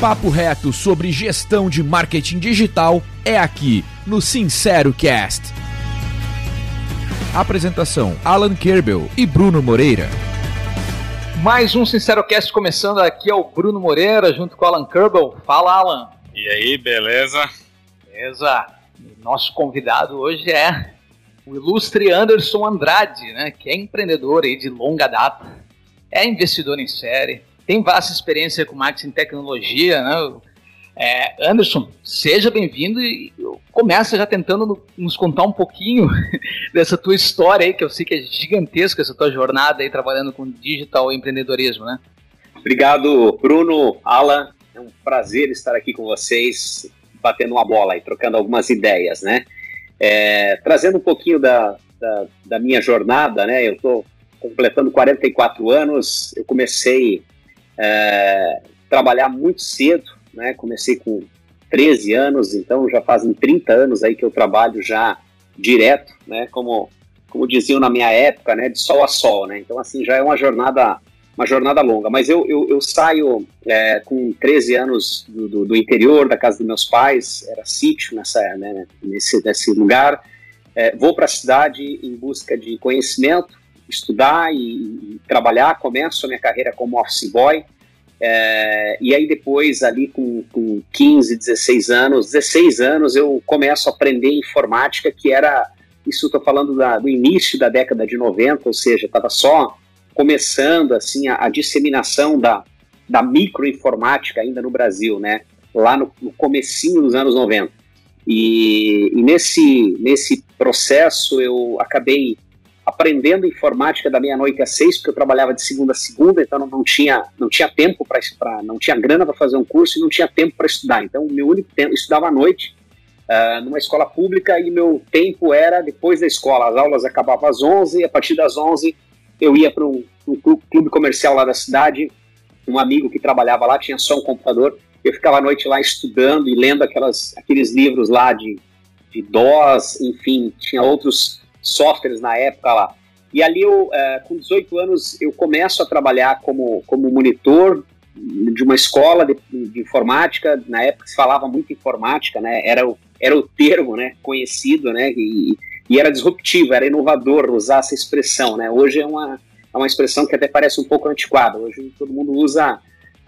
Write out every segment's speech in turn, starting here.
papo reto sobre gestão de marketing digital é aqui no Sincero Cast. Apresentação: Alan Kerbel e Bruno Moreira. Mais um Sincero Cast começando aqui é o Bruno Moreira junto com o Alan Kerbel. Fala, Alan. E aí, beleza? Beleza. Nosso convidado hoje é o ilustre Anderson Andrade, né, que é empreendedor aí de longa data, é investidor em série, tem vasta experiência com marketing e tecnologia, né? É, Anderson, seja bem-vindo e começa já tentando nos contar um pouquinho dessa tua história aí, que eu sei que é gigantesca, essa tua jornada aí trabalhando com digital e empreendedorismo, né? Obrigado, Bruno, Alan. É um prazer estar aqui com vocês, batendo uma bola e trocando algumas ideias, né? É, trazendo um pouquinho da, da, da minha jornada, né? Eu estou completando 44 anos, eu comecei é, trabalhar muito cedo, né? Comecei com 13 anos, então já fazem 30 anos aí que eu trabalho já direto, né? Como, como diziam na minha época, né? De sol a sol, né? Então, assim, já é uma jornada uma jornada longa, mas eu, eu, eu saio é, com 13 anos do, do, do, interior, da casa dos meus pais, era sítio nessa, né, nesse, nesse lugar, é, vou para a cidade em busca de conhecimento, estudar e, e, trabalhar, começo a minha carreira como office boy, é, e aí depois ali com, com 15, 16 anos, 16 anos eu começo a aprender informática, que era, isso estou falando da, do início da década de 90, ou seja, estava só começando assim a, a, disseminação da, da microinformática ainda no Brasil, né? Lá no, no comecinho dos anos 90. E, e nesse, nesse processo eu acabei aprendendo informática da meia-noite às seis, porque eu trabalhava de segunda a segunda, então não, não tinha, não tinha tempo para não tinha grana para fazer um curso e não tinha tempo para estudar. Então, o meu único tempo, eu estudava à noite, uh, numa escola pública, e meu tempo era depois da escola. As aulas acabavam às 11, e a partir das 11 eu ia para um, clube comercial lá da cidade, um amigo que trabalhava lá tinha só um computador, eu ficava à noite lá estudando e lendo aquelas, aqueles livros lá de, de DOS, enfim, tinha outros softwares na época lá. E ali, eu, é, com 18 anos, eu começo a trabalhar como, como monitor de uma escola de, de, informática. Na época se falava muito informática, né? Era o, era o termo né, conhecido, né? E, e era disruptivo, era inovador usar essa expressão, né? Hoje é uma, é uma expressão que até parece um pouco antiquada. Hoje todo mundo usa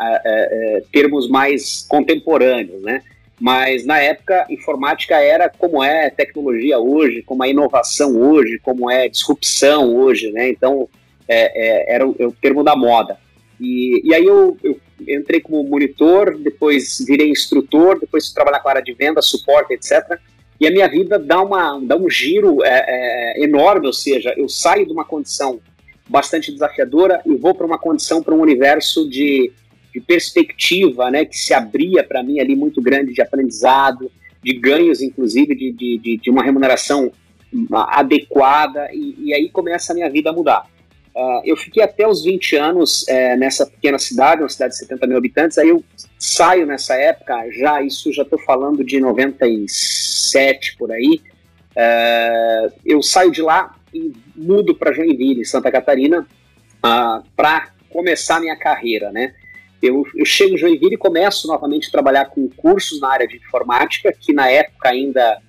é, é, termos mais contemporâneos, né? Mas na época, informática era como é tecnologia hoje, como é inovação hoje, como é disrupção hoje, né? Então, é, é, era o, é o, termo da moda. E, e aí eu, eu, entrei como monitor, depois virei instrutor, depois fui trabalhar com a área de venda, suporte, etc. E a minha vida dá, uma, dá um giro é, é, enorme, ou seja, eu saio de uma condição bastante desafiadora e vou para uma condição, para um universo de de perspectiva, né, que se abria para mim ali muito grande de aprendizado, de ganhos, inclusive, de, de, de uma remuneração adequada, e, e, aí começa a minha vida a mudar. Uh, eu fiquei até os 20 anos uh, nessa pequena cidade, uma cidade de 70 mil habitantes, aí eu saio nessa época, já isso já estou falando de 97 por aí, uh, eu saio de lá e mudo para Joinville, Santa Catarina, uh, para começar minha carreira, né? Eu, eu chego em Joinville e começo novamente a trabalhar com cursos na área de informática, que na época ainda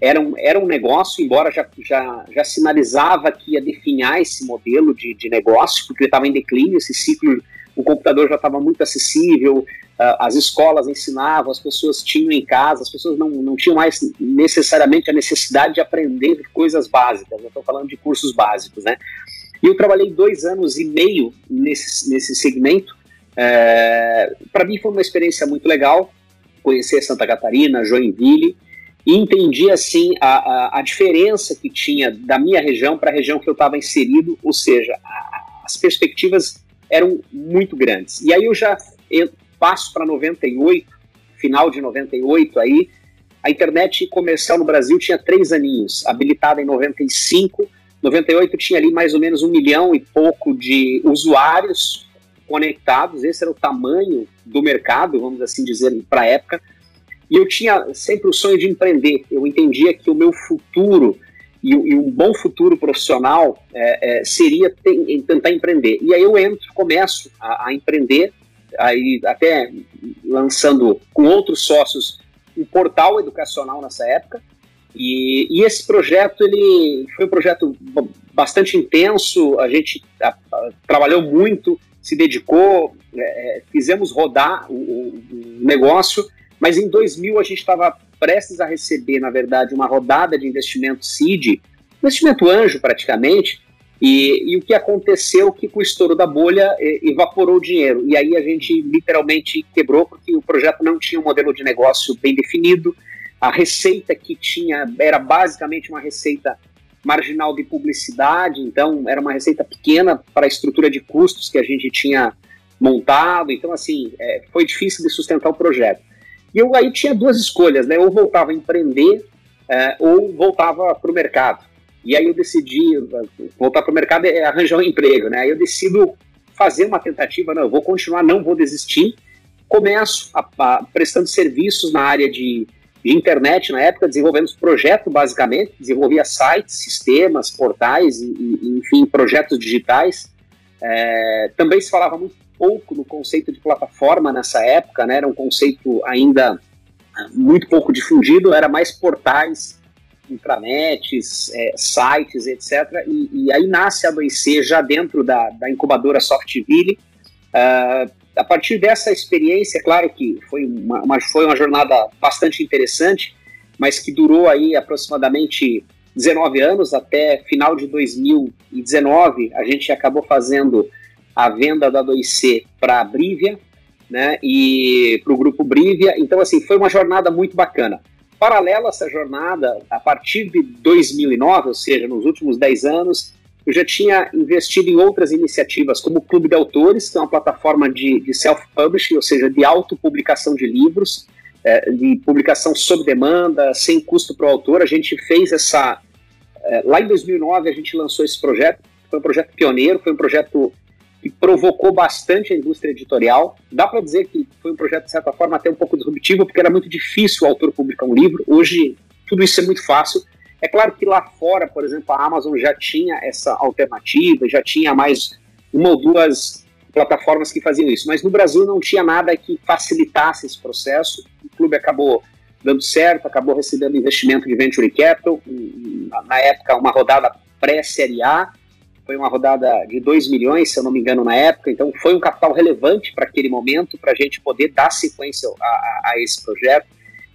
era um, era um negócio, embora já, já, já sinalizava que ia definhar esse modelo de, de negócio, porque estava em declínio, esse ciclo, o computador já estava muito acessível, uh, as escolas ensinavam, as pessoas tinham em casa, as pessoas não, não tinham mais necessariamente a necessidade de aprender coisas básicas, eu estou falando de cursos básicos, né? E eu trabalhei dois anos e meio nesse, nesse segmento, é, para mim foi uma experiência muito legal conhecer Santa Catarina, Joinville, e entendi assim a, a, a diferença que tinha da minha região para a região que eu estava inserido, ou seja, a, as perspectivas eram muito grandes. E aí eu já passo para 98, final de 98 aí, a internet comercial no Brasil tinha três aninhos, habilitada em 95, 98 tinha ali mais ou menos um milhão e pouco de usuários conectados, esse era o tamanho do mercado, vamos assim dizer, para a época. E eu tinha sempre o sonho de empreender. Eu entendia que o meu futuro e, e um bom futuro profissional é, é, seria tentar empreender. E aí eu entro, começo a, a, empreender, aí até lançando com outros sócios um portal educacional nessa época. E, e, esse projeto ele foi um projeto bastante intenso. A gente a, a, trabalhou muito, se dedicou, é, é fizemos rodar o, o, o, negócio. Mas em 2000 a gente estava prestes a receber, na verdade, uma rodada de investimento seed, investimento anjo praticamente, e, e, o que aconteceu que com o estouro da bolha evaporou o dinheiro. E aí a gente literalmente quebrou porque o projeto não tinha um modelo de negócio bem definido. A receita que tinha era basicamente uma receita marginal de publicidade, então era uma receita pequena para a estrutura de custos que a gente tinha montado. Então, assim, é, foi difícil de sustentar o projeto. E eu aí tinha duas escolhas, né? Ou voltava a empreender é, ou voltava para o mercado. E aí eu decidi voltar para o mercado e arranjar um emprego, né? Aí eu decido fazer uma tentativa, não, eu vou continuar, não vou desistir. Começo a, a, prestando serviços na área de, de internet na época, desenvolvendo projetos basicamente, desenvolvia sites, sistemas, portais, e, e enfim, projetos digitais. É, também se falava muito pouco no conceito de plataforma nessa época, né? Era um conceito ainda muito pouco difundido, era mais portais intranets, é, sites, etc. E, e, aí nasce a 2C já dentro da, da incubadora Softville. Uh, a partir dessa experiência, claro que foi uma, uma, foi uma jornada bastante interessante, mas que durou aí aproximadamente 19 anos, até final de 2019, a gente acabou fazendo a venda da 2C para a Brivia, né, e para o grupo Brivia. Então, assim, foi uma jornada muito bacana. Paralela a essa jornada, a partir de 2009, ou seja, nos últimos 10 anos, eu já tinha investido em outras iniciativas, como o Clube de Autores, que é uma plataforma de, de self-publishing, ou seja, de autopublicação de livros, é, de publicação sob demanda, sem custo para o autor. A gente fez essa. É, lá em 2009, a gente lançou esse projeto, foi um projeto pioneiro, foi um projeto que provocou bastante a indústria editorial. Dá para dizer que foi um projeto, de certa forma, até um pouco disruptivo, porque era muito difícil o autor publicar um livro. Hoje, tudo isso é muito fácil. É claro que lá fora, por exemplo, a Amazon já tinha essa alternativa, já tinha mais uma ou duas plataformas que faziam isso, mas no Brasil não tinha nada que facilitasse esse processo. O clube acabou dando certo, acabou recebendo investimento de venture capital, na época uma rodada pré-série A, foi uma rodada de 2 milhões, se eu não me engano, na época, então foi um capital relevante para aquele momento, para a gente poder dar sequência a, a, a, esse projeto.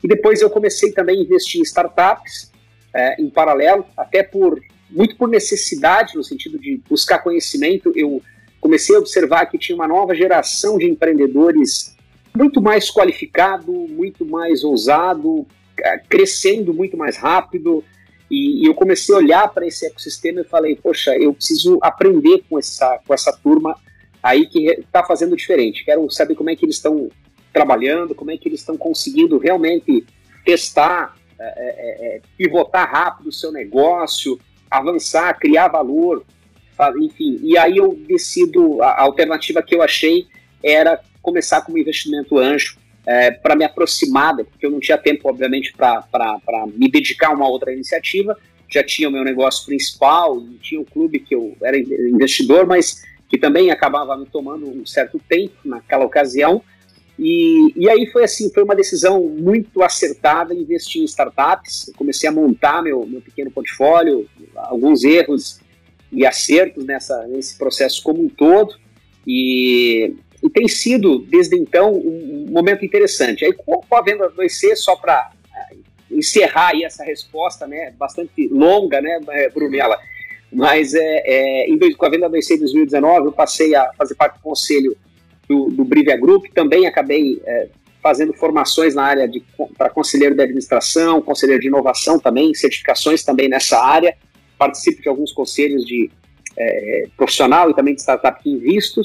E depois eu comecei também a investir em startups, é, em paralelo, até por muito por necessidade, no sentido de buscar conhecimento, eu comecei a observar que tinha uma nova geração de empreendedores muito mais qualificado, muito mais ousado, crescendo muito mais rápido, e, e eu comecei a olhar para esse ecossistema e falei, poxa, eu preciso aprender com essa, com essa turma aí que está fazendo diferente. Quero saber como é que eles estão trabalhando, como é que eles estão conseguindo realmente testar, é, é, é, pivotar rápido o seu negócio, avançar, criar valor, enfim. E aí eu decido, a alternativa que eu achei era começar com um investimento anjo é, para me aproximar, porque eu não tinha tempo, obviamente, para me dedicar a uma outra iniciativa. Já tinha o meu negócio principal tinha o clube que eu era investidor, mas que também acabava me tomando um certo tempo naquela ocasião. E, e aí foi assim, foi uma decisão muito acertada investir em startups. Eu comecei a montar meu, meu pequeno portfólio, alguns erros e acertos nessa, nesse processo como um todo. E, e tem sido, desde então, um momento interessante. Aí, com a venda 2C, só para eh, encerrar aí essa resposta, né, bastante longa, né, eh, Brunella, mas é, é, com a venda 2C em 2019, eu passei a fazer parte do conselho do, do Brivia Group, também acabei é, fazendo formações na área para conselheiro de administração, conselheiro de inovação também, certificações também nessa área, participo de alguns conselhos de é, profissional e também de startup que invisto,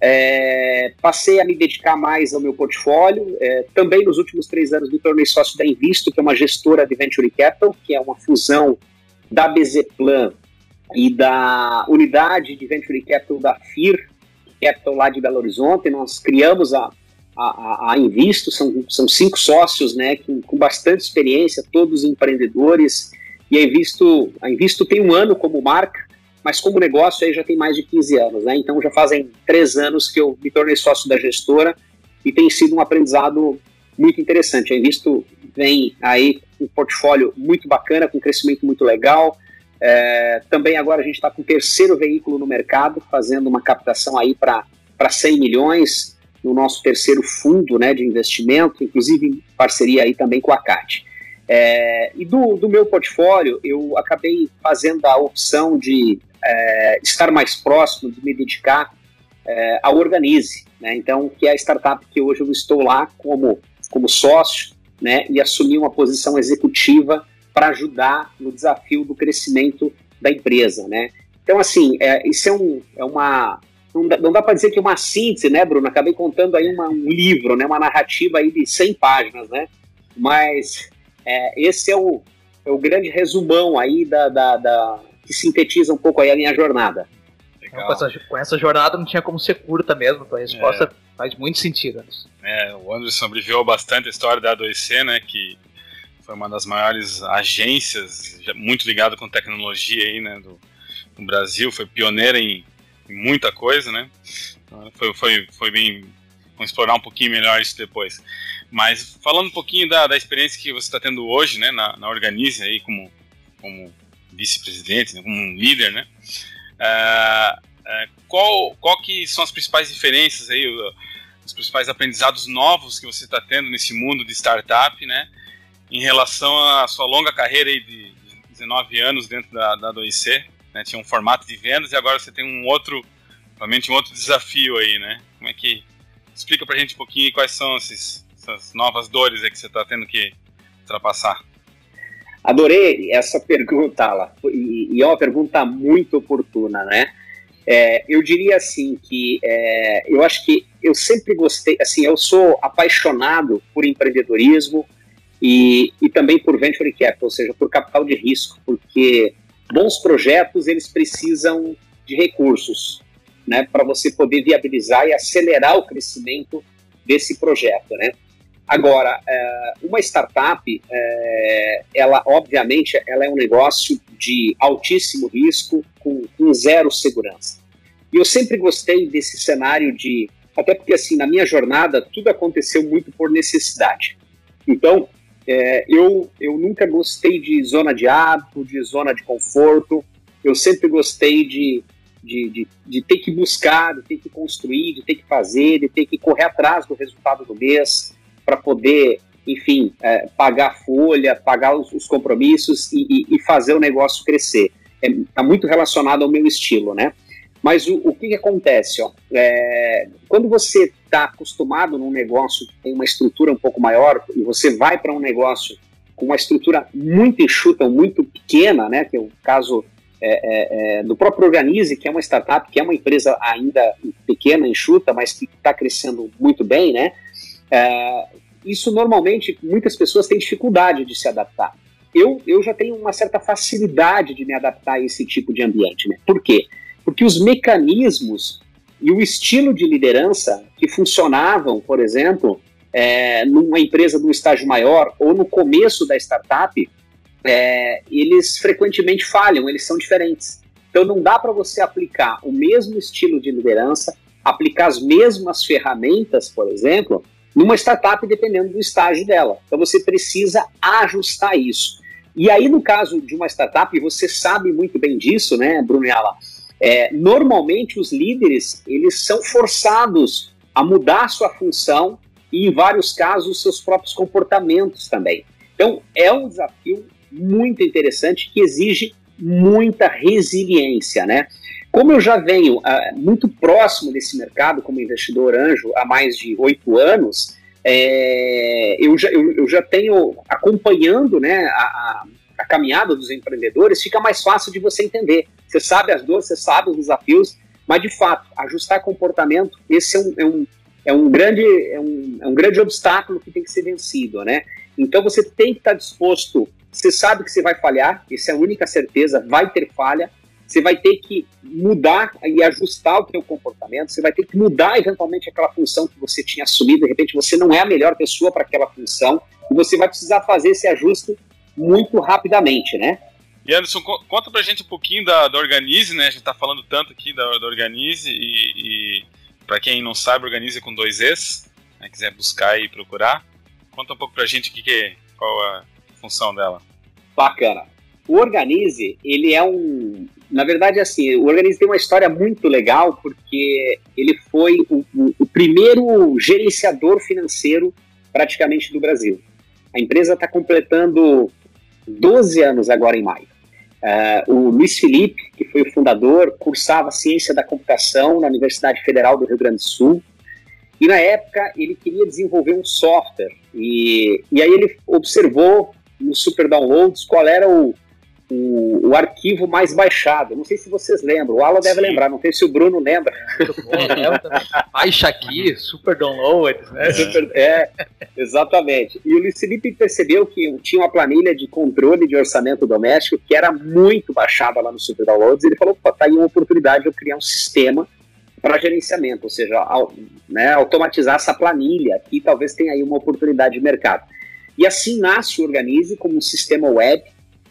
é, passei a me dedicar mais ao meu portfólio. É, também nos últimos três anos me tornei sócio da Invisto, que é uma gestora de Venture Capital, que é uma fusão da BZPlan e da unidade de Venture Capital da FIR Capital lá de Belo Horizonte. Nós criamos a, a, a Invisto, são, são cinco sócios né, com, com bastante experiência, todos empreendedores. E a Invisto, a Invisto tem um ano como marca, mas como negócio aí já tem mais de 15 anos, né? Então já fazem três anos que eu me tornei sócio da gestora e tem sido um aprendizado muito interessante. A Invisto vem aí um portfólio muito bacana, com crescimento muito legal. É, também agora a gente está com o terceiro veículo no mercado, fazendo uma captação aí para 100 milhões no nosso terceiro fundo né, de investimento, inclusive em parceria aí também com a CAT. É, e do, do meu portfólio, eu acabei fazendo a opção de é, estar mais próximo, de me dedicar é, ao Organize, né? então, que é a startup que hoje eu estou lá como, como sócio né, e assumi uma posição executiva para ajudar no desafio do crescimento da empresa. Né? Então, assim, é, isso é, um, é uma. Não dá, dá para dizer que é uma síntese, né, Bruno? Acabei contando aí uma, um livro, né, uma narrativa aí de 100 páginas, né? Mas é, esse é o, é o grande resumão aí da, da, da, que sintetiza um pouco aí a minha jornada. Com essa, com essa, jornada não tinha como ser curta mesmo, a resposta é. faz muito sentido. É, o Anderson abreviou bastante a história da A2C, né, que foi uma das maiores agências, muito ligada com tecnologia aí, né, do, do Brasil, foi pioneira em, em, muita coisa, né, foi, foi, foi bem, vamos explorar um pouquinho melhor isso depois. Mas falando um pouquinho da, da experiência que você está tendo hoje, né, na, na Organize aí como, como vice-presidente, né, como um líder, né, Uh, uh, qual, qual que são as principais diferenças aí, os principais aprendizados novos que você está tendo nesse mundo de startup, né? Em relação à sua longa carreira aí de 19 anos dentro da, da 2C, né? Tinha um formato de vendas e agora você tem um outro, realmente um outro desafio aí, né? Como é que explica pra gente um pouquinho quais são esses, essas novas dores que você está tendo que ultrapassar? Adorei essa pergunta, Ala, e, e é uma pergunta muito oportuna, né? É, eu diria assim que é, eu acho que eu sempre gostei, assim, eu sou apaixonado por empreendedorismo e, e também por venture capital, ou seja, por capital de risco, porque bons projetos eles precisam de recursos, né, para você poder viabilizar e acelerar o crescimento desse projeto, né? Agora, é, uma startup, é, ela obviamente ela é um negócio de altíssimo risco com, zero segurança. E eu sempre gostei desse cenário de, até porque assim na minha jornada tudo aconteceu muito por necessidade. Então, é, eu eu nunca gostei de zona de hábito, de zona de conforto. Eu sempre gostei de de, de, de ter que buscar, de ter que construir, de ter que fazer, de ter que correr atrás do resultado do mês para poder, enfim, é, pagar folha, pagar os, os compromissos e, e, e, fazer o negócio crescer. Está é, tá muito relacionado ao meu estilo, né? Mas o, o que, que, acontece? Ó, é, quando você está acostumado num negócio que tem uma estrutura um pouco maior e você vai para um negócio com uma estrutura muito enxuta, muito pequena, né, que é o caso é, é, é, do próprio Organize, que é uma startup, que é uma empresa ainda pequena, enxuta, mas que está crescendo muito bem, né? É, isso normalmente muitas pessoas têm dificuldade de se adaptar. Eu, eu já tenho uma certa facilidade de me adaptar a esse tipo de ambiente. Né? Por quê? Porque os mecanismos e o estilo de liderança que funcionavam, por exemplo, é, numa empresa um estágio maior ou no começo da startup, é, eles frequentemente falham, eles são diferentes. Então não dá para você aplicar o mesmo estilo de liderança, aplicar as mesmas ferramentas, por exemplo, numa startup dependendo do estágio dela. Então você precisa ajustar isso. E aí, no caso de uma startup, você sabe muito bem disso, né, Bruno Yala? É, normalmente os líderes eles são forçados a mudar sua função e, em vários casos, seus próprios comportamentos também. Então, é um desafio muito interessante que exige muita resiliência, né? Como eu já venho uh, muito próximo desse mercado como investidor anjo há mais de oito anos, é, eu, já, eu, eu, já tenho acompanhando né, a, a, caminhada dos empreendedores, fica mais fácil de você entender. Você sabe as dores, você sabe os desafios, mas de fato, ajustar comportamento, esse é um, é um, é um, grande, é um, é um grande obstáculo que tem que ser vencido. Né? Então você tem que estar disposto, você sabe que você vai falhar, essa é a única certeza, vai ter falha, você vai ter que mudar e ajustar o seu comportamento, você vai ter que mudar eventualmente aquela função que você tinha assumido, de repente você não é a melhor pessoa para aquela função, e você vai precisar fazer esse ajuste muito rapidamente, né? E Anderson, conta pra gente um pouquinho da, da Organize, né? A gente tá falando tanto aqui da, da Organize e, e para quem não sabe, Organize com dois Es. né, quiser buscar e procurar. Conta um pouco pra gente que que, qual a função dela. Bacana. O Organize, ele é um. Na verdade, assim, o Organize tem uma história muito legal porque ele foi o, o, o primeiro gerenciador financeiro praticamente do Brasil. A empresa está completando 12 anos agora em maio. Uh, o Luiz Felipe, que foi o fundador, cursava Ciência da Computação na Universidade Federal do Rio Grande do Sul. E na época ele queria desenvolver um software. E, e aí ele observou no Super Downloads qual era o, o, o, arquivo mais baixado. Não sei se vocês lembram, o Alan deve lembrar, não sei se o Bruno lembra. Baixa aqui, super download. Né? Super, é, exatamente. E o Luiz Felipe percebeu que tinha uma planilha de controle de orçamento doméstico que era muito baixada lá no Super Downloads. E ele falou: tá aí uma oportunidade de eu criar um sistema para gerenciamento, ou seja, ao, né, automatizar essa planilha aqui, talvez tenha aí uma oportunidade de mercado. E assim nasce o Organize como um sistema web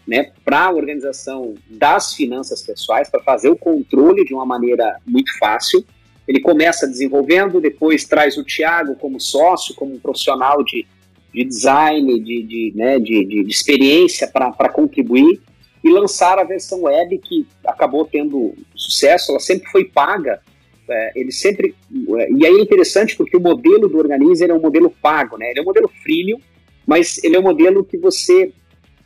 né, para a organização das finanças pessoais, para fazer o controle de uma maneira muito fácil. Ele começa desenvolvendo, depois traz o Tiago como sócio, como um profissional de, de design, de, de, né, de, de, experiência para contribuir, e lançar a versão web que acabou tendo sucesso, ela sempre foi paga. É, ele sempre. E aí é interessante porque o modelo do Organizer é um modelo pago, né? Ele é um modelo freemium, mas ele é um modelo que você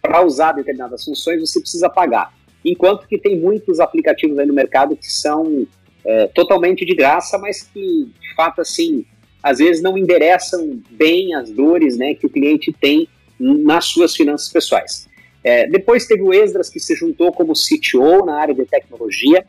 para usar determinadas funções você precisa pagar. Enquanto que tem muitos aplicativos aí no mercado que são é, totalmente de graça, mas que de fato assim às vezes não endereçam bem as dores né, que o cliente tem nas suas finanças pessoais. É, depois teve o Esdras que se juntou como CTO na área de tecnologia.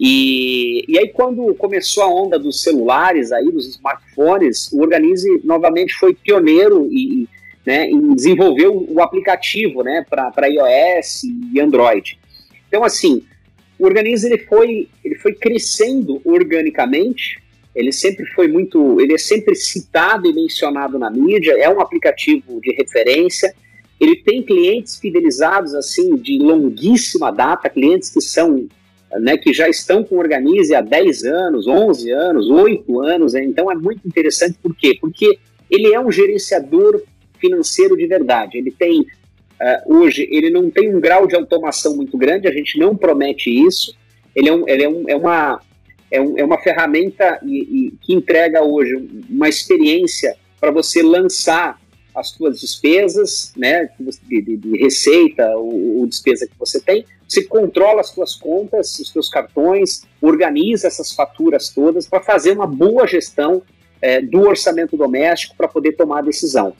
E, e aí, quando começou a onda dos celulares, aí, dos smartphones, o Organize novamente foi pioneiro e, né, em desenvolver o, o aplicativo né, para iOS e Android. Então, assim, o Organize ele foi, ele foi crescendo organicamente, ele sempre foi muito, ele é sempre citado e mencionado na mídia, é um aplicativo de referência, ele tem clientes fidelizados assim de longuíssima data, clientes que são né, que já estão com o Organize há 10 anos, 11 anos, 8 anos, né, então é muito interessante, por quê? Porque ele é um gerenciador financeiro de verdade. Ele tem, uh, hoje, ele não tem um grau de automação muito grande, a gente não promete isso. Ele é, um, ele é, um, é uma, é, um, é uma ferramenta e, e, que entrega hoje uma experiência para você lançar as suas despesas, né, de, de, de receita ou, despesa que você tem, você controla as suas contas, os seus cartões, organiza essas faturas todas para fazer uma boa gestão é, do orçamento doméstico para poder tomar a decisão.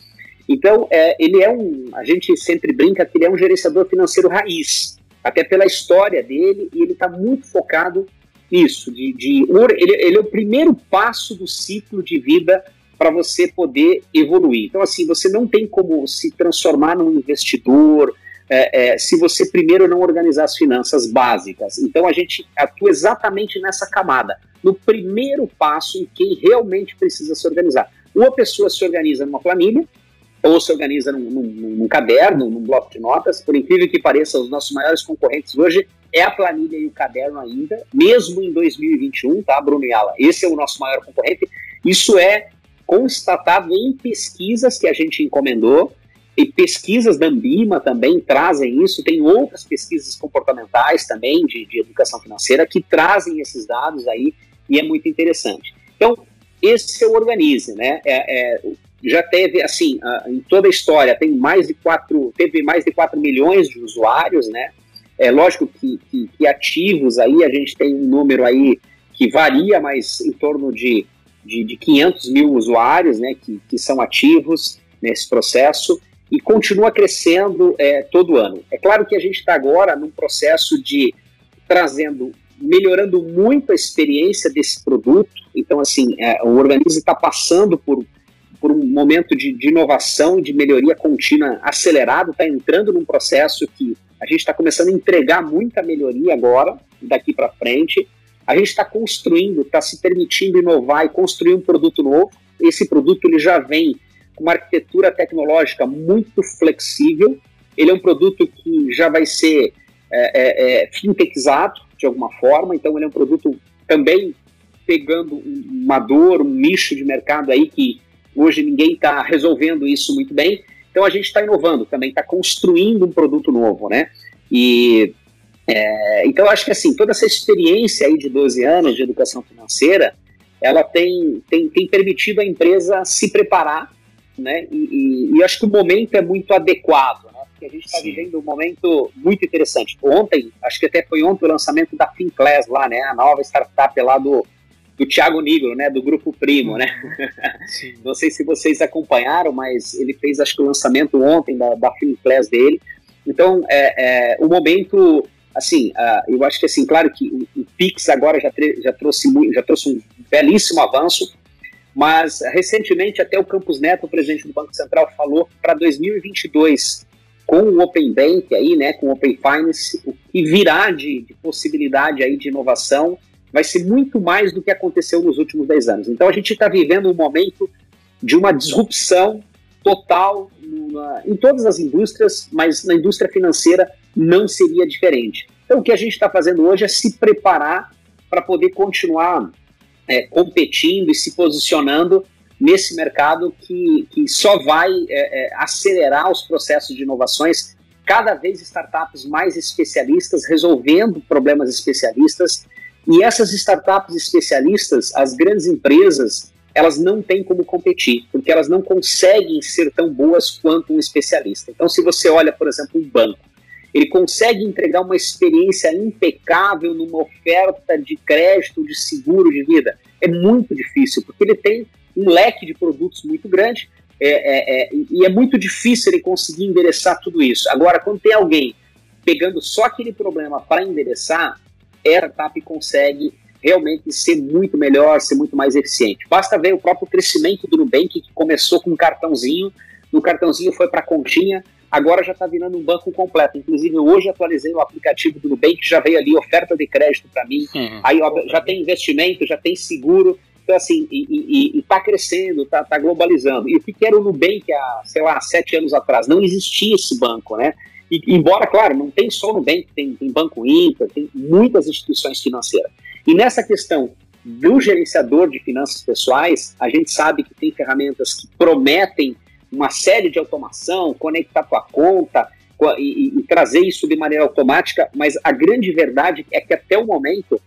Então, é, ele é um. A gente sempre brinca que ele é um gerenciador financeiro raiz, até pela história dele, e ele está muito focado nisso. De, de ele, ele é o primeiro passo do ciclo de vida para você poder evoluir. Então, assim, você não tem como se transformar num investidor é, é, se você primeiro não organizar as finanças básicas. Então, a gente atua exatamente nessa camada, no primeiro passo em quem realmente precisa se organizar. Uma pessoa se organiza numa planilha, ou se organiza num, num, num, caderno, num bloco de notas. Por incrível que pareça, os nossos maiores concorrentes hoje é a planilha e o caderno ainda, mesmo em 2021, tá, Bruno e Ala? Esse é o nosso maior concorrente. Isso é constatado em pesquisas que a gente encomendou, e pesquisas da Ambima também trazem isso, tem outras pesquisas comportamentais também de, de educação financeira que trazem esses dados aí, e é muito interessante. Então, esse é o Organize, né? É, é, já teve, assim, em toda a história, tem mais de 4, teve mais de 4 milhões de usuários, né? É lógico que, que, que, ativos aí, a gente tem um número aí que varia, mas em torno de, de, de 500 mil usuários, né, que, que são ativos nesse processo e continua crescendo é, todo ano. É claro que a gente está agora num processo de trazendo, melhorando muito a experiência desse produto. Então, assim, é, o Organize está passando por por um momento de, de inovação de melhoria contínua acelerado, está entrando num processo que a gente está começando a entregar muita melhoria agora, daqui para frente. A gente está construindo, está se permitindo inovar e construir um produto novo. Esse produto ele já vem com uma arquitetura tecnológica muito flexível. Ele é um produto que já vai ser é, é, é, fintechizado de alguma forma, então ele é um produto também pegando uma dor, um nicho de mercado aí que hoje ninguém está resolvendo isso muito bem. Então a gente está inovando também, está construindo um produto novo, né? E é, então acho que assim, toda essa experiência aí de 12 anos de educação financeira, ela tem, tem, tem permitido a empresa se preparar, né? E, e, e acho que o momento é muito adequado, né? Porque a gente está vivendo um momento muito interessante. Ontem, acho que até foi ontem o lançamento da FinClass lá, né? A nova startup lá do, do Thiago Nigro, né, do Grupo Primo, né? Sim. Não sei se vocês acompanharam, mas ele fez, acho que o lançamento ontem da, da Class dele. Então, é, é, o momento, assim, uh, eu acho que, assim, claro que o, o Pix agora já, já, trouxe, já trouxe um belíssimo avanço, mas recentemente até o Campos Neto, o presidente do Banco Central, falou para 2022 com o Open Bank aí, né, com o Open Finance, o que virá de, de possibilidade aí de inovação vai ser muito mais do que aconteceu nos últimos 10 anos. Então a gente está vivendo um momento de uma disrupção total numa, em todas as indústrias, mas na indústria financeira não seria diferente. Então o que a gente está fazendo hoje é se preparar para poder continuar é, competindo e se posicionando nesse mercado que, que só vai é, é, acelerar os processos de inovações, cada vez startups mais especialistas resolvendo problemas especialistas e essas startups especialistas, as grandes empresas, elas não têm como competir, porque elas não conseguem ser tão boas quanto um especialista. Então, se você olha, por exemplo, um banco, ele consegue entregar uma experiência impecável numa oferta de crédito, de seguro de vida. É muito difícil, porque ele tem um leque de produtos muito grande é, é, é, e é muito difícil ele conseguir endereçar tudo isso. Agora, quando tem alguém pegando só aquele problema para endereçar, startup consegue realmente ser muito melhor, ser muito mais eficiente. Basta ver o próprio crescimento do Nubank, que começou com um cartãozinho, no cartãozinho foi para a continha, agora já está virando um banco completo. Inclusive, hoje atualizei o aplicativo do Nubank, já veio ali oferta de crédito para mim, aí ó, já tem investimento, já tem seguro, então assim, e está crescendo, está tá globalizando. E o que era o Nubank há, sei lá, sete anos atrás? Não existia esse banco, né? E, embora, claro, não tem só o Nubank, tem, tem Banco Inter, tem muitas instituições financeiras. E nessa questão do gerenciador de finanças pessoais, a gente sabe que tem ferramentas que prometem uma série de automação, conectar tua conta e, e, e trazer isso de maneira automática, mas a grande verdade é que até o momento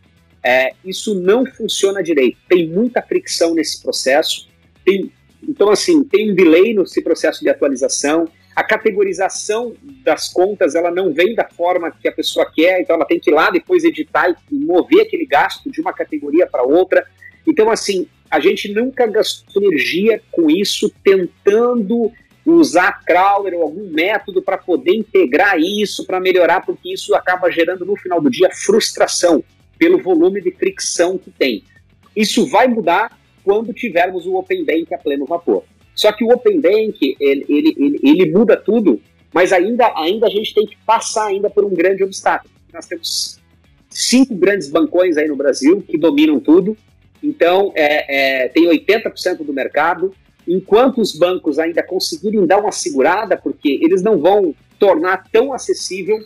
é, isso não funciona direito. Tem muita fricção nesse processo, tem, então assim, tem um delay nesse processo de atualização, a categorização das contas ela não vem da forma que a pessoa quer, então ela tem que ir lá depois editar e mover aquele gasto de uma categoria para outra. Então, assim, a gente nunca gastou energia com isso tentando usar crawler ou algum método para poder integrar isso, para melhorar, porque isso acaba gerando no final do dia frustração pelo volume de fricção que tem. Isso vai mudar quando tivermos o Open Bank a pleno vapor. Só que o Open Bank, ele, ele, ele, ele, muda tudo, mas ainda, ainda a gente tem que passar ainda por um grande obstáculo. Nós temos cinco grandes bancões aí no Brasil que dominam tudo, então é, é, tem 80% do mercado, enquanto os bancos ainda conseguirem dar uma segurada, porque eles não vão tornar tão acessível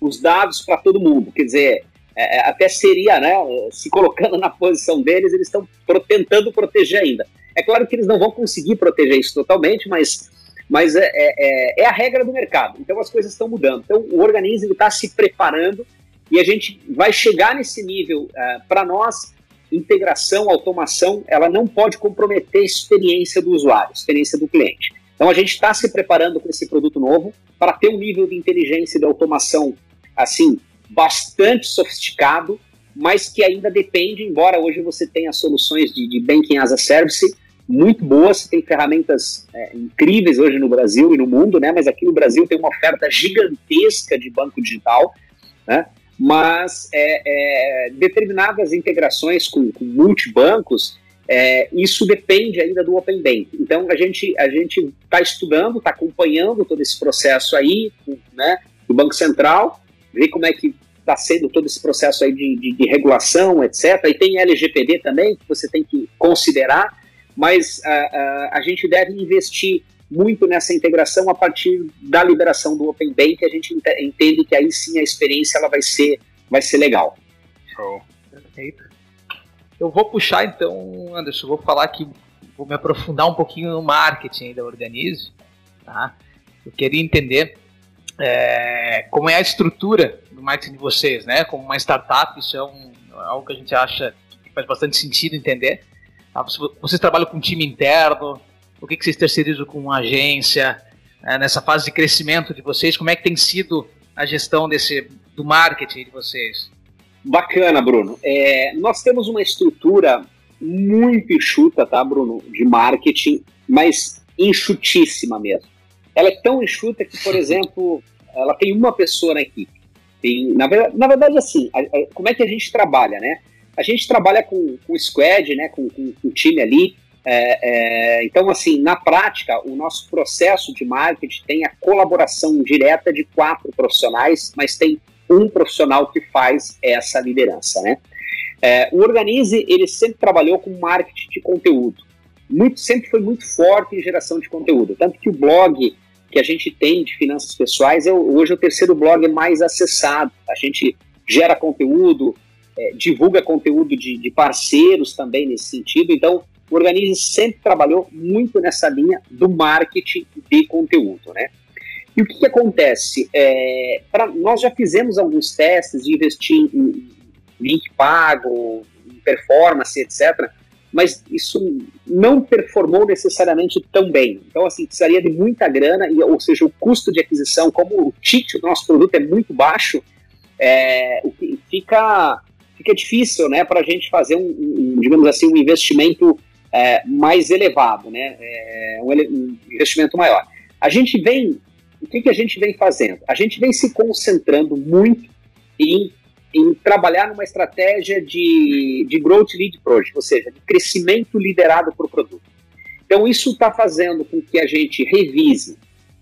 os dados para todo mundo. Quer dizer, é, é, até seria, né, se colocando na posição deles, eles estão tentando proteger ainda. É claro que eles não vão conseguir proteger isso totalmente, mas, mas é, é, é a regra do mercado. Então as coisas estão mudando. Então o organismo está se preparando e a gente vai chegar nesse nível. Uh, Para nós, integração, automação, ela não pode comprometer a experiência do usuário, a experiência do cliente. Então a gente está se preparando com esse produto novo para ter um nível de inteligência e de automação assim bastante sofisticado, mas que ainda depende, embora hoje você tenha soluções de, de Banking as a Service muito boas, tem ferramentas é, incríveis hoje no Brasil e no mundo, né? Mas aqui no Brasil tem uma oferta gigantesca de banco digital, né? Mas é, é, determinadas integrações com, com multibancos, é, isso depende ainda do Open Bank. Então a gente a gente está estudando, está acompanhando todo esse processo aí, né? Do Banco Central, ver como é que está sendo todo esse processo aí de, de, de, regulação, etc. E tem LGPD também, que você tem que considerar, mas uh, uh, a gente deve investir muito nessa integração a partir da liberação do Open Bank, a gente entende que aí sim a experiência ela vai ser, vai ser legal. Show. Perfeito. Eu vou puxar então, Anderson, vou falar aqui vou me aprofundar um pouquinho no marketing da Organize, tá? Eu queria entender é, como é a estrutura do marketing de vocês, né? Como uma startup, isso é um, algo que a gente acha que faz bastante sentido entender. Tá? Vocês trabalham com time interno, o que, que vocês terceirizam com agência, é, nessa fase de crescimento de vocês, como é que tem sido a gestão desse, do marketing de vocês? Bacana, Bruno. É, nós temos uma estrutura muito enxuta, tá, Bruno, de marketing, mas enxutíssima mesmo. Ela é tão enxuta que, por exemplo, ela tem uma pessoa na equipe. Tem, na, verdade, na verdade, assim, a, a, como é que a gente trabalha, né? A gente trabalha com, com squad, né, com, com, com time ali. É, é, então, assim, na prática, o nosso processo de marketing tem a colaboração direta de quatro profissionais, mas tem um profissional que faz essa liderança, né? É, o Organize, ele sempre trabalhou com marketing de conteúdo. Muito, sempre foi muito forte em geração de conteúdo. Tanto que o blog que a gente tem de finanças pessoais é hoje é o terceiro blog mais acessado. A gente gera conteúdo, é, divulga conteúdo de, de, parceiros também nesse sentido. Então, o Organize sempre trabalhou muito nessa linha do marketing de conteúdo, né? E o que, que acontece? É, pra, nós já fizemos alguns testes de investir em link pago, em performance, etc., mas isso não performou necessariamente tão bem. Então, assim, precisaria de muita grana, e, ou seja, o custo de aquisição, como o ticket do nosso produto é muito baixo, é, fica, fica difícil né, para a gente fazer um, um, digamos assim, um investimento é, mais elevado, né, é, um, um investimento maior. A gente vem o que, que a gente vem fazendo? A gente vem se concentrando muito em, em trabalhar numa estratégia de, de growth lead project, ou seja, de crescimento liderado por produto. Então, isso está fazendo com que a gente revise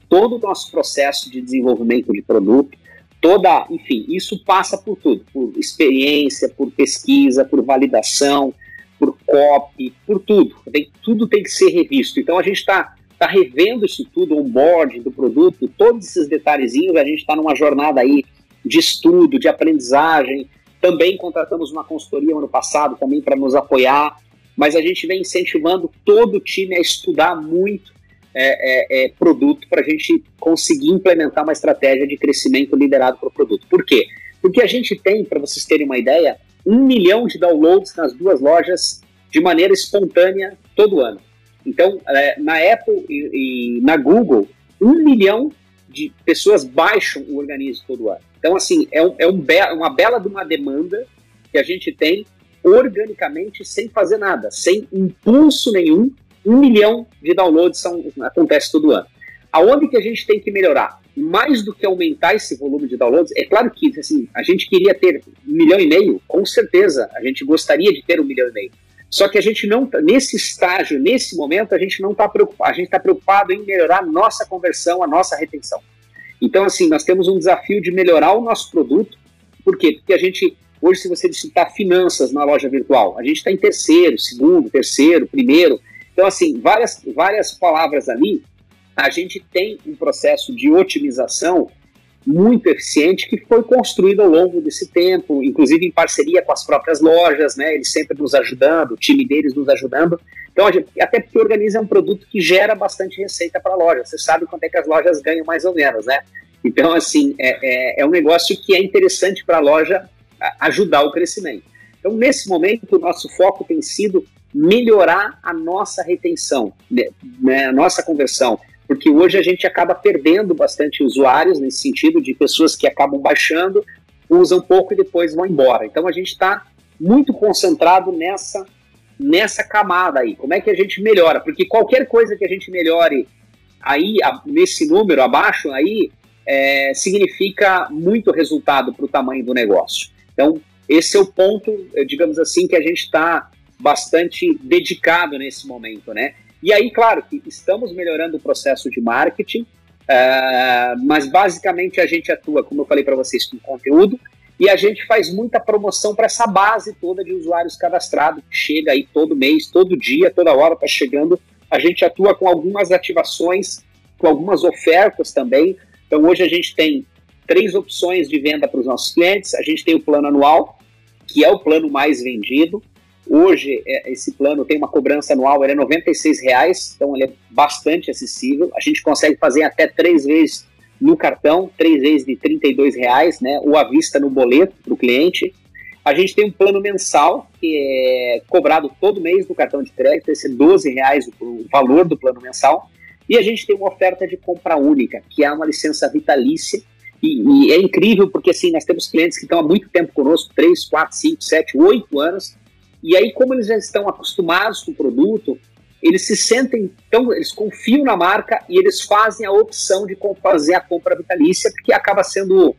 todo o nosso processo de desenvolvimento de produto, toda, enfim, isso passa por tudo, por experiência, por pesquisa, por validação, por copy, por tudo. Tem, tudo tem que ser revisto. Então, a gente está está revendo isso tudo, o onboard do produto, todos esses detalhezinhos, a gente está numa jornada aí de estudo, de aprendizagem. Também contratamos uma consultoria ano passado também para nos apoiar, mas a gente vem incentivando todo o time a estudar muito é, é, é, produto para a gente conseguir implementar uma estratégia de crescimento liderado por produto. Por quê? Porque a gente tem, para vocês terem uma ideia, um milhão de downloads nas duas lojas de maneira espontânea todo ano. Então, é, na Apple e, e, na Google, um milhão de pessoas baixam o organismo todo ano. Então, assim, é, um, é um be uma bela de uma demanda que a gente tem organicamente sem fazer nada, sem impulso nenhum. Um milhão de downloads são, acontece todo ano. Aonde que a gente tem que melhorar? Mais do que aumentar esse volume de downloads, é claro que assim, a gente queria ter um milhão e meio, com certeza, a gente gostaria de ter um milhão e meio. Só que a gente não, tá, nesse estágio, nesse momento, a gente não está preocupado, a gente está preocupado em melhorar a nossa conversão, a nossa retenção. Então, assim, nós temos um desafio de melhorar o nosso produto. Por quê? Porque a gente, hoje, se você citar finanças na loja virtual, a gente está em terceiro, segundo, terceiro, primeiro. Então, assim, várias, várias palavras ali, a gente tem um processo de otimização muito eficiente que foi construído ao longo desse tempo, inclusive em parceria com as próprias lojas, né? Eles sempre nos ajudando, o time deles nos ajudando. Então, gente, até porque organiza um produto que gera bastante receita para a loja. Você sabe quanto é que as lojas ganham mais ou menos, né? Então, assim, é, é, é um negócio que é interessante para a loja ajudar o crescimento. Então, nesse momento, o nosso foco tem sido melhorar a nossa retenção, né, a nossa conversão porque hoje a gente acaba perdendo bastante usuários nesse sentido de pessoas que acabam baixando, usam pouco e depois vão embora. Então a gente está muito concentrado nessa nessa camada aí. Como é que a gente melhora? Porque qualquer coisa que a gente melhore aí a, nesse número abaixo aí é, significa muito resultado para o tamanho do negócio. Então esse é o ponto, digamos assim, que a gente está bastante dedicado nesse momento, né? E aí, claro, que estamos melhorando o processo de marketing, uh, mas basicamente a gente atua, como eu falei para vocês, com conteúdo e a gente faz muita promoção para essa base toda de usuários cadastrados, que chega aí todo mês, todo dia, toda hora está chegando. A gente atua com algumas ativações, com algumas ofertas também. Então hoje a gente tem três opções de venda para os nossos clientes. A gente tem o plano anual, que é o plano mais vendido. Hoje, é, esse plano tem uma cobrança anual, ele é R$ reais, então ele é bastante acessível. A gente consegue fazer até três vezes no cartão, três vezes de R$ reais, né, ou à vista no boleto para o cliente. A gente tem um plano mensal que é cobrado todo mês no cartão de crédito, esse é R$ reais o valor do plano mensal. E a gente tem uma oferta de compra única, que é uma licença vitalícia. E, e é incrível porque assim, nós temos clientes que estão há muito tempo conosco 3, 4, 5, 7, 8 anos e aí, como eles já estão acostumados com o produto, eles se sentem, então eles confiam na marca e eles fazem a opção de fazer a compra vitalícia, porque acaba sendo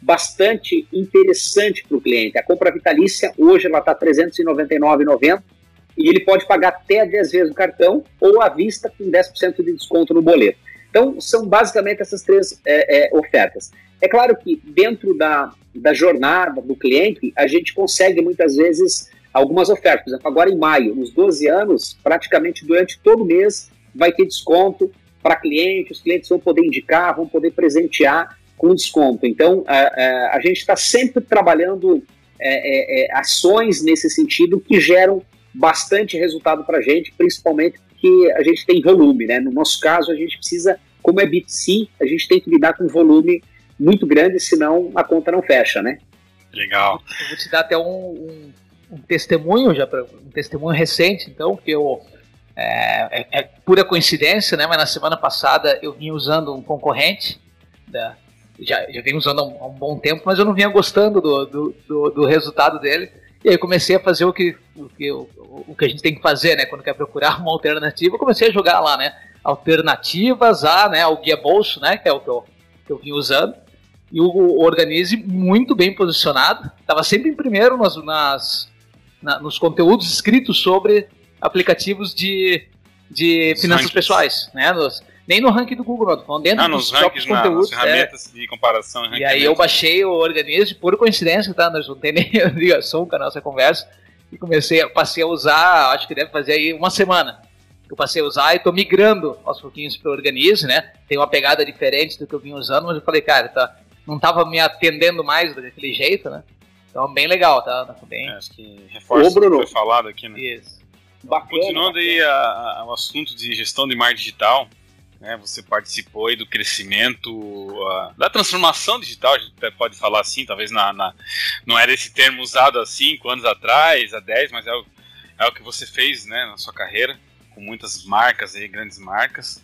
bastante interessante para o cliente. A compra vitalícia, hoje ela está R$ 399,90 e ele pode pagar até 10 vezes o cartão ou à vista com 10% de desconto no boleto. Então, são basicamente essas três é, é, ofertas. É claro que dentro da, da jornada do cliente, a gente consegue muitas vezes algumas ofertas. Por exemplo, agora em maio, nos 12 anos, praticamente durante todo mês vai ter desconto para cliente, os clientes vão poder indicar, vão poder presentear com desconto. Então, a, a, a gente está sempre trabalhando é, é, é, ações nesse sentido que geram bastante resultado para a gente, principalmente porque a gente tem volume. Né? No nosso caso, a gente precisa, como é B2C, a gente tem que lidar com volume muito grande, senão a conta não fecha, né? Legal. Eu vou te dar até um, um um testemunho, já um testemunho recente, então, que eu é, é, é, pura coincidência, né? Mas na semana passada eu vinha usando um concorrente, da, já, já vinha usando há um, um, bom tempo, mas eu não vinha gostando do, do, do, do resultado dele. E aí comecei a fazer o que, o, que, o, o que a gente tem que fazer, né? Quando quer procurar uma alternativa, comecei a jogar lá, né? Alternativas a, né, ao guia bolso, né? Que é o que eu, que eu vinha usando. E o Organize muito bem posicionado. Estava sempre em primeiro nas, nas, na, nos conteúdos escritos sobre aplicativos de, de finanças pessoais, né? Nos, nem no ranking do Google, não, falando dentro ah, dos próprios conteúdos. Nas ferramentas é. de comparação. E aí eu baixei o organismo por coincidência, tá? Não tem nem ligação com a nossa conversa. E comecei, passei a usar, acho que deve fazer aí uma semana. Eu passei a usar e tô migrando aos pouquinhos para o organismo, né? Tem uma pegada diferente do que eu vinha usando, mas eu falei, cara, tá, não tava me atendendo mais daquele jeito, né? Então, bem legal, tá? tá bem... É, acho que reforça o que foi falado aqui, né? Isso. Bacana, Continuando aí a, a, o assunto de gestão de marketing digital, né, você participou aí do crescimento, uh, da transformação digital, a gente pode falar assim, talvez na, na, não era esse termo usado há 5 anos atrás, há 10, mas é o, é o que você fez né, na sua carreira, com muitas marcas aí, grandes marcas.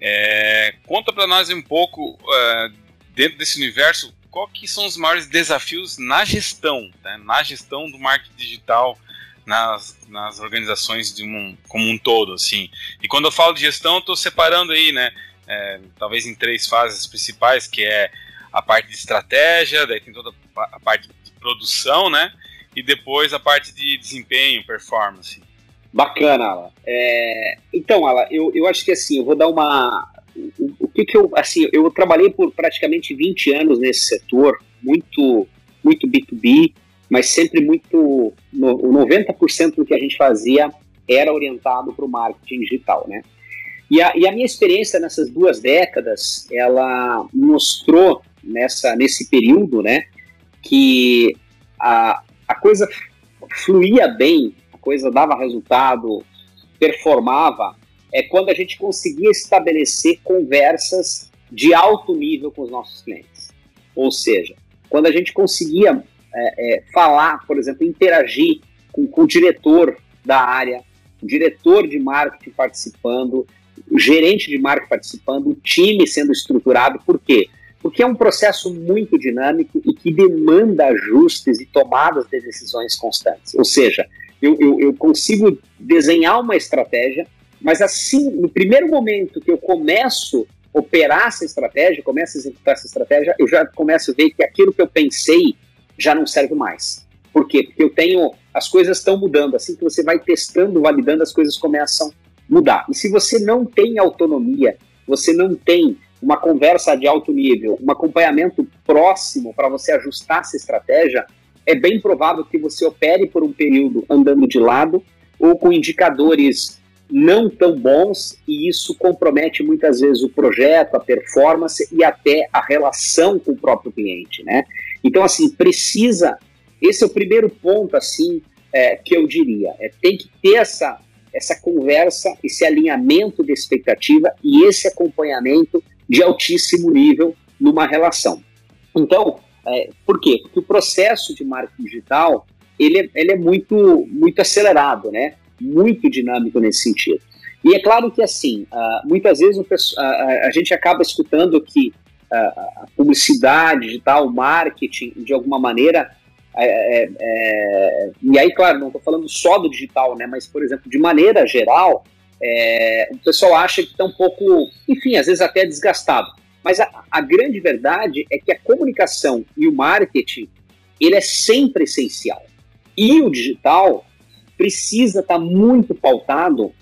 É, conta para nós um pouco, uh, dentro desse universo, qual que são os maiores desafios na gestão, né? na gestão do marketing digital nas, nas organizações de um, como um todo, assim. E quando eu falo de gestão, estou separando aí, né, é, talvez em três fases principais, que é a parte de estratégia, daí tem toda a parte de produção, né, e depois a parte de desempenho, performance. Bacana, Ala. É, então, Ala, eu, eu acho que assim, eu vou dar uma, que que eu, assim, eu trabalhei por praticamente 20 anos nesse setor, muito, muito B2B, mas sempre muito, no, 90% do que a gente fazia era orientado para o marketing digital, né? E a, e a, minha experiência nessas duas décadas, ela mostrou nessa, nesse período, né, que a, a coisa fluía bem, a coisa dava resultado, performava, é quando a gente conseguia estabelecer conversas de alto nível com os nossos clientes. Ou seja, quando a gente conseguia é, é, falar, por exemplo, interagir com, com, o diretor da área, o diretor de marketing participando, o gerente de marketing participando, o time sendo estruturado. Por quê? Porque é um processo muito dinâmico e que demanda ajustes e tomadas de decisões constantes. Ou seja, eu, eu, eu consigo desenhar uma estratégia mas assim, no primeiro momento que eu começo a operar essa estratégia, começo a executar essa estratégia, eu já começo a ver que aquilo que eu pensei já não serve mais. Por quê? Porque eu tenho. As coisas estão mudando. Assim que você vai testando, validando, as coisas começam a mudar. E se você não tem autonomia, você não tem uma conversa de alto nível, um acompanhamento próximo para você ajustar essa estratégia, é bem provável que você opere por um período andando de lado ou com indicadores não tão bons e isso compromete muitas vezes o projeto, a performance e até a relação com o próprio cliente, né? Então, assim, precisa, esse é o primeiro ponto, assim, é, que eu diria. É, tem que ter essa, essa conversa, esse alinhamento de expectativa e esse acompanhamento de altíssimo nível numa relação. Então, é, por quê? Porque o processo de marketing digital ele é, ele é muito, muito acelerado, né? Muito dinâmico nesse sentido. E é claro que, assim, uh, muitas vezes uh, a gente acaba escutando que a publicidade digital, o marketing, de alguma maneira, é, é, é, e aí, claro, não estou falando só do digital, né, mas, por exemplo, de maneira geral, é, o pessoal acha que está um pouco, enfim, às vezes até desgastado. Mas a, a, grande verdade é que a comunicação e o marketing, ele é sempre essencial. E o digital precisa estar tá muito pautado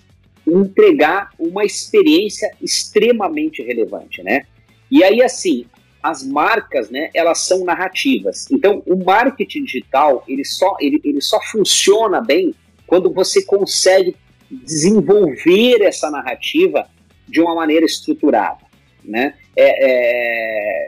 em entregar uma experiência extremamente relevante, né? E aí, assim, as marcas, né, elas são narrativas. Então, o marketing digital, ele só, ele, ele só funciona bem quando você consegue desenvolver essa narrativa de uma maneira estruturada, né? É, é,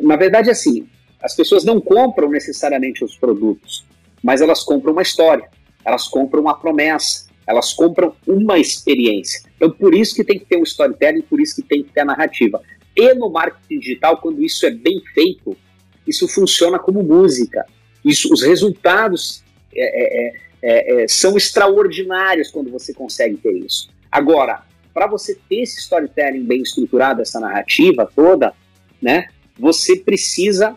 na verdade, assim, as pessoas não compram necessariamente os produtos, mas elas compram uma história, elas compram uma promessa, elas compram uma experiência. Então, por isso que tem que ter um storytelling, por isso que tem que ter a narrativa. E no marketing digital, quando isso é bem feito, isso funciona como música. Isso, os resultados é é, é, é, é, são extraordinários quando você consegue ter isso. Agora, para você ter esse storytelling bem estruturado, essa narrativa toda, né, você precisa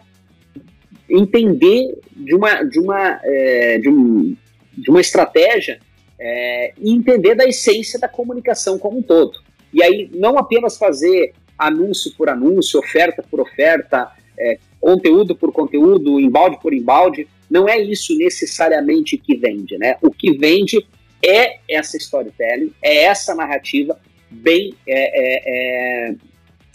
entender de uma, de uma, é, de, um, de uma estratégia é, e entender da essência da comunicação como um todo. E aí, não apenas fazer anúncio por anúncio, oferta por oferta, é, conteúdo por conteúdo, embalde por embalde. Não é isso necessariamente que vende, né? O que vende é essa storytelling, é essa narrativa bem é, é, é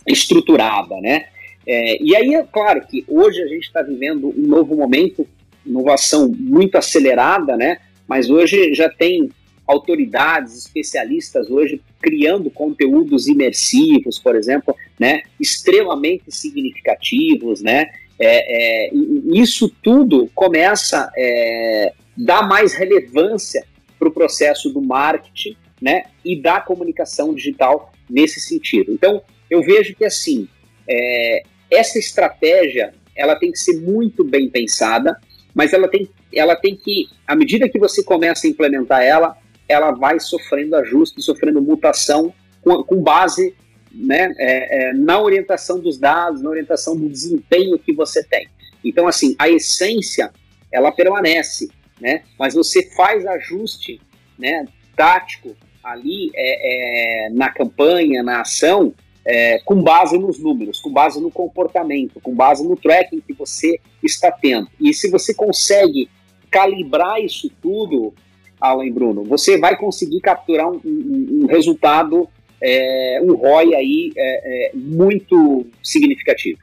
estruturada, né? É, e aí é claro que hoje a gente está vivendo um novo momento, inovação muito acelerada, né? Mas hoje já tem autoridades, especialistas hoje criando conteúdos imersivos, por exemplo, né, extremamente significativos, né, é, é, isso tudo começa a é, dar mais relevância para o processo do marketing, né, e da comunicação digital nesse sentido. Então, eu vejo que assim, é, essa estratégia, ela tem que ser muito bem pensada, mas ela tem, ela tem que, à medida que você começa a implementar ela, ela vai sofrendo ajuste, sofrendo mutação com, com base né, é, é, na orientação dos dados, na orientação do desempenho que você tem. Então, assim, a essência, ela permanece, né, mas você faz ajuste né, tático ali é, é na campanha, na ação, é, com base nos números, com base no comportamento, com base no tracking que você está tendo. E se você consegue calibrar isso tudo, Alan Bruno, você vai conseguir capturar um, um, um resultado, é, um ROI aí é, é, muito significativo.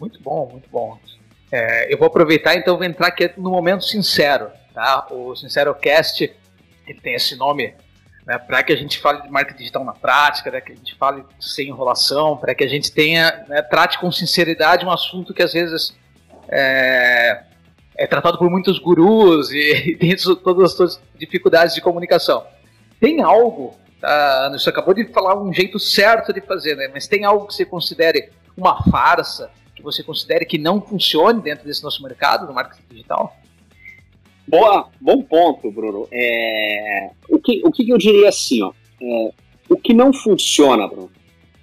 Muito bom, muito bom. É, eu vou aproveitar então vou entrar aqui no momento sincero, tá? O Sincero Cast ele tem esse nome né, para que a gente fale de marketing digital na prática, né, que a gente fale sem enrolação, para que a gente tenha né, trate com sinceridade um assunto que às vezes é, é tratado por muitos gurus e, e tem todas as suas dificuldades de comunicação. Tem algo, tá, você acabou de falar um jeito certo de fazer, né? mas tem algo que você considere uma farsa, que você considere que não funcione dentro desse nosso mercado do marketing digital? Boa, bom ponto, Bruno. É, o, que, o que eu diria assim, ó, é, o que não funciona, Bruno?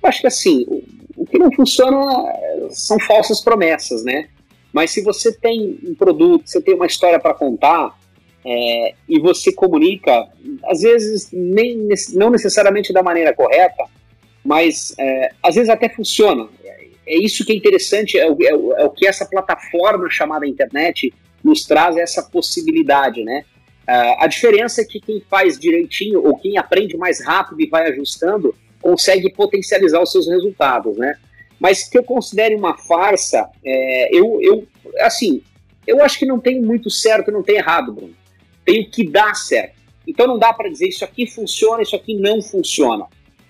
Eu acho que assim, o, o que não funciona são falsas promessas, né? Mas se você tem um produto, você tem uma história para contar é, e você comunica, às vezes nem não necessariamente da maneira correta, mas é, às vezes até funciona. É isso que é interessante, é o, é o, é que essa plataforma chamada internet nos traz essa possibilidade, né? Uh, a diferença é que quem faz direitinho ou quem aprende mais rápido e vai ajustando consegue potencializar os seus resultados, né? Mas que eu considere uma farsa, é, eu, eu, assim, eu acho que não tem muito certo, não tem errado, Bruno. Tem o que dá certo. Então não dá para dizer isso aqui funciona, isso aqui não funciona.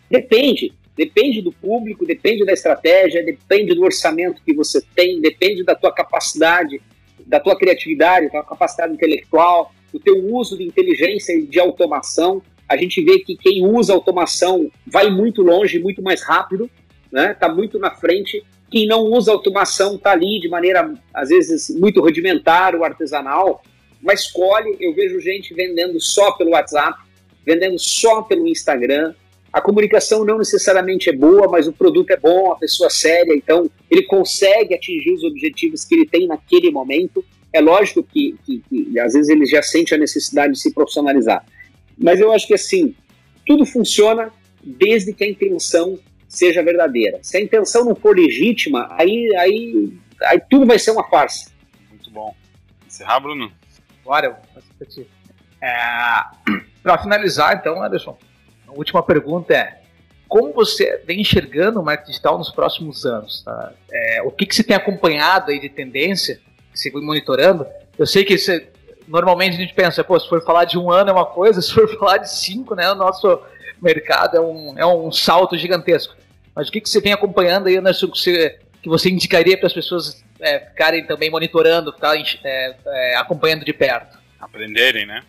Depende. Depende do público, depende da estratégia, depende do orçamento que você tem, depende da tua capacidade, da tua criatividade, da tua capacidade intelectual, o teu uso de inteligência e de automação. A gente vê que quem usa automação vai muito longe, muito mais rápido, né? Está muito na frente. Quem não usa automação está ali de maneira, às vezes, muito rudimentar ou artesanal, mas escolhe. Eu vejo gente vendendo só pelo WhatsApp, vendendo só pelo Instagram. A comunicação não necessariamente é boa, mas o produto é bom, a pessoa é séria, então ele consegue atingir os objetivos que ele tem naquele momento. É lógico que, que, que às vezes ele já sente a necessidade de se profissionalizar. Mas eu acho que assim, tudo funciona desde que a intenção seja verdadeira. Se a intenção não for legítima, aí, aí, aí tudo vai ser uma farsa. Muito bom. Encerrar, Bruno? Bora, eu faço é, Para finalizar, então, Anderson, a última pergunta é: como você vem enxergando o marketing digital nos próximos anos? Tá? É, o que, que você tem acompanhado aí de tendência, que você vem monitorando? Eu sei que você, normalmente a gente pensa, pô, se for falar de um ano é uma coisa, se for falar de cinco, né, o nosso mercado é um, é um salto gigantesco. Mas o que, que você vem acompanhando aí, Anderson, que você, que você indicaria para as pessoas é, ficarem também monitorando, ficarem é, é, acompanhando de perto? Aprenderem, né?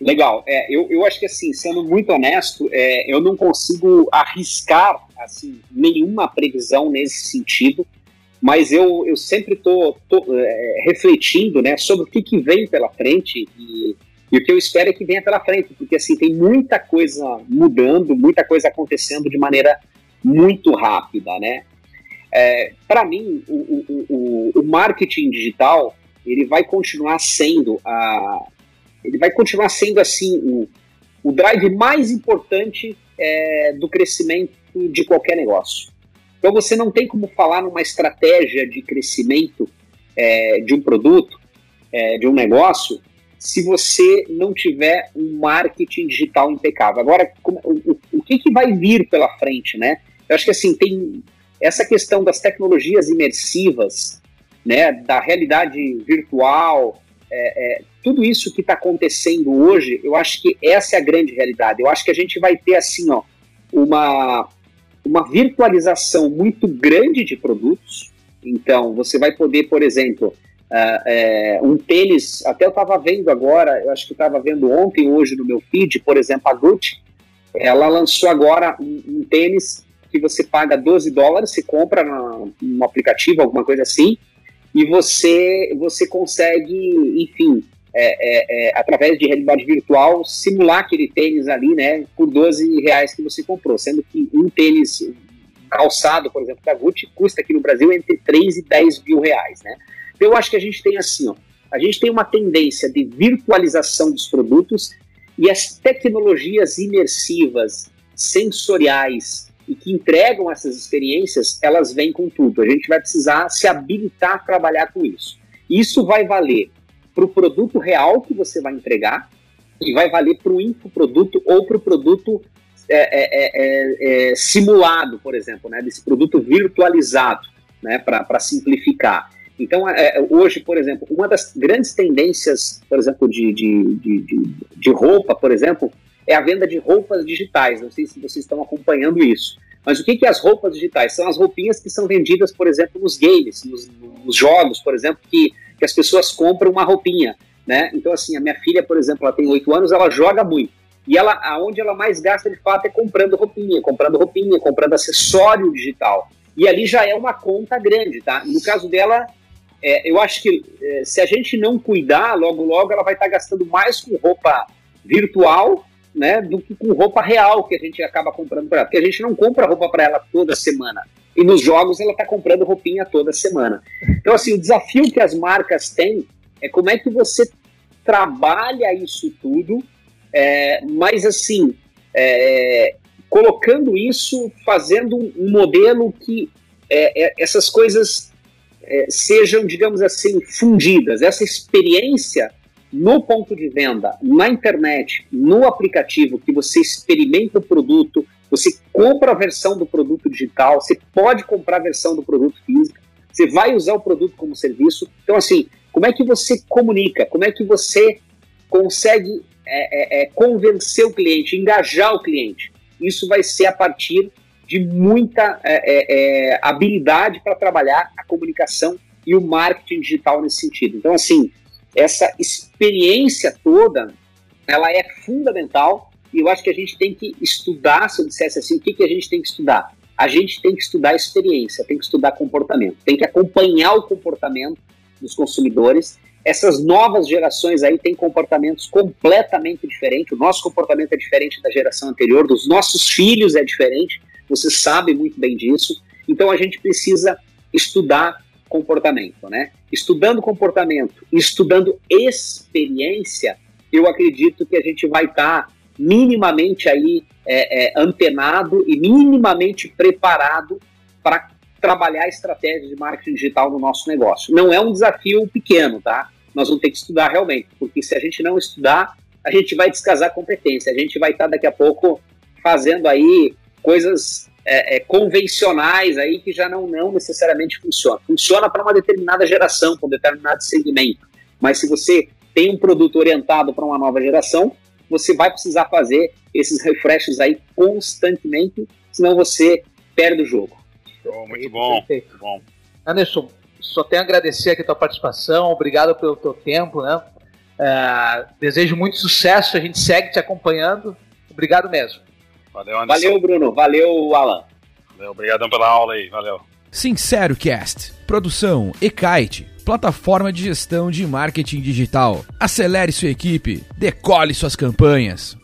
Legal. É, eu, eu acho que, assim, sendo muito honesto, é, eu não consigo arriscar assim, nenhuma previsão nesse sentido, mas eu, eu sempre estou é, refletindo né, sobre o que, que vem pela frente e, e, o que eu espero é que venha pela frente, porque assim, tem muita coisa mudando, muita coisa acontecendo de maneira muito rápida. Né? É, Para mim, o, o, o, o marketing digital ele vai continuar sendo a, ele vai continuar sendo assim o, o drive mais importante é, do crescimento de qualquer negócio. Então você não tem como falar numa estratégia de crescimento é, de um produto, é, de um negócio, se você não tiver um marketing digital impecável. Agora, o, o que, que vai vir pela frente, né? Eu acho que assim tem essa questão das tecnologias imersivas, né, da realidade virtual, é, é, tudo isso que está acontecendo hoje, eu acho que essa é a grande realidade. Eu acho que a gente vai ter assim, ó, uma, uma virtualização muito grande de produtos. Então, você vai poder, por exemplo, uh, é, um tênis, até eu estava vendo agora, eu acho que estava vendo ontem, hoje no meu feed, por exemplo, a Gucci, ela lançou agora um, um tênis que você paga 12 dólares, você compra no aplicativo, alguma coisa assim, e você, você consegue, enfim, é, é, é, através de realidade virtual, simular aquele tênis ali, né, por 12 reais que você comprou, sendo que um tênis calçado, por exemplo, da Gucci, custa aqui no Brasil entre 3 e 10 mil reais, né. Eu acho que a gente tem assim, ó, a gente tem uma tendência de virtualização dos produtos e as tecnologias imersivas, sensoriais, e que entregam essas experiências, elas vêm com tudo. A gente vai precisar se habilitar a trabalhar com isso. Isso vai valer para o produto real que você vai entregar e vai valer para o infoproduto ou para o produto é é, é, é, é, simulado, por exemplo, né, desse produto virtualizado, né, para simplificar. Então, é, hoje, por exemplo, uma das grandes tendências, por exemplo, de, de, de, de roupa, por exemplo, é a venda de roupas digitais. Não sei se vocês estão acompanhando isso. Mas o que, que é as roupas digitais? São as roupinhas que são vendidas, por exemplo, nos games, nos, nos jogos, por exemplo, que, que as pessoas compram uma roupinha. Né? Então, assim, a minha filha, por exemplo, ela tem oito anos, ela joga muito. E ela, aonde ela mais gasta de fato é comprando roupinha, comprando roupinha, comprando acessório digital. E ali já é uma conta grande, tá? No caso dela, é, eu acho que é, se a gente não cuidar, logo logo ela vai estar tá gastando mais com roupa virtual né, do que com roupa real que a gente acaba comprando para ela. Porque a gente não compra roupa para ela toda semana. E nos jogos ela está comprando roupinha toda semana. Então, assim, o desafio que as marcas têm é como é que você trabalha isso tudo, é, mas assim, é, colocando isso, fazendo um modelo que é, é essas coisas é, sejam, digamos assim, fundidas. Essa experiência no ponto de venda, na internet, no aplicativo, que você experimenta o produto, você compra a versão do produto digital, você pode comprar a versão do produto físico, você vai usar o produto como serviço. Então, assim, como é que você comunica? Como é que você consegue é, é, é, convencer o cliente, engajar o cliente? Isso vai ser a partir de muita é, é, é, habilidade para trabalhar a comunicação e o marketing digital nesse sentido. Então, assim, essa experiência toda, ela é fundamental e eu acho que a gente tem que estudar, se eu dissesse assim, o que, que a gente tem que estudar? A gente tem que estudar experiência, tem que estudar comportamento, tem que acompanhar o comportamento dos consumidores. Essas novas gerações aí têm comportamentos completamente diferentes. O nosso comportamento é diferente da geração anterior, dos nossos filhos é diferente. Você sabe muito bem disso. Então a gente precisa estudar comportamento, né? Estudando comportamento, estudando experiência, eu acredito que a gente vai estar tá minimamente aí é, é, antenado e minimamente preparado para trabalhar estratégias de marketing digital no nosso negócio. Não é um desafio pequeno, tá? Nós vamos ter que estudar realmente, porque se a gente não estudar, a gente vai descasar competência, a gente vai estar daqui a pouco fazendo aí coisas é, é, convencionais aí que já não, não necessariamente funcionam. Funciona para uma determinada geração, para um determinado segmento, mas se você tem um produto orientado para uma nova geração, você vai precisar fazer esses refreshes aí constantemente, senão você perde o jogo. Oh, muito bom, muito bom. Anderson, só tenho a agradecer aqui a tua participação, obrigado pelo teu tempo, né? Uh, desejo muito sucesso, a gente segue te acompanhando. Obrigado mesmo. Valeu, Anderson. Valeu, Bruno. Valeu, Alan. Valeu, obrigadão pela aula aí. Valeu. Sincero Cast. Produção Ekite plataforma de gestão de marketing digital. Acelere sua equipe, decole suas campanhas.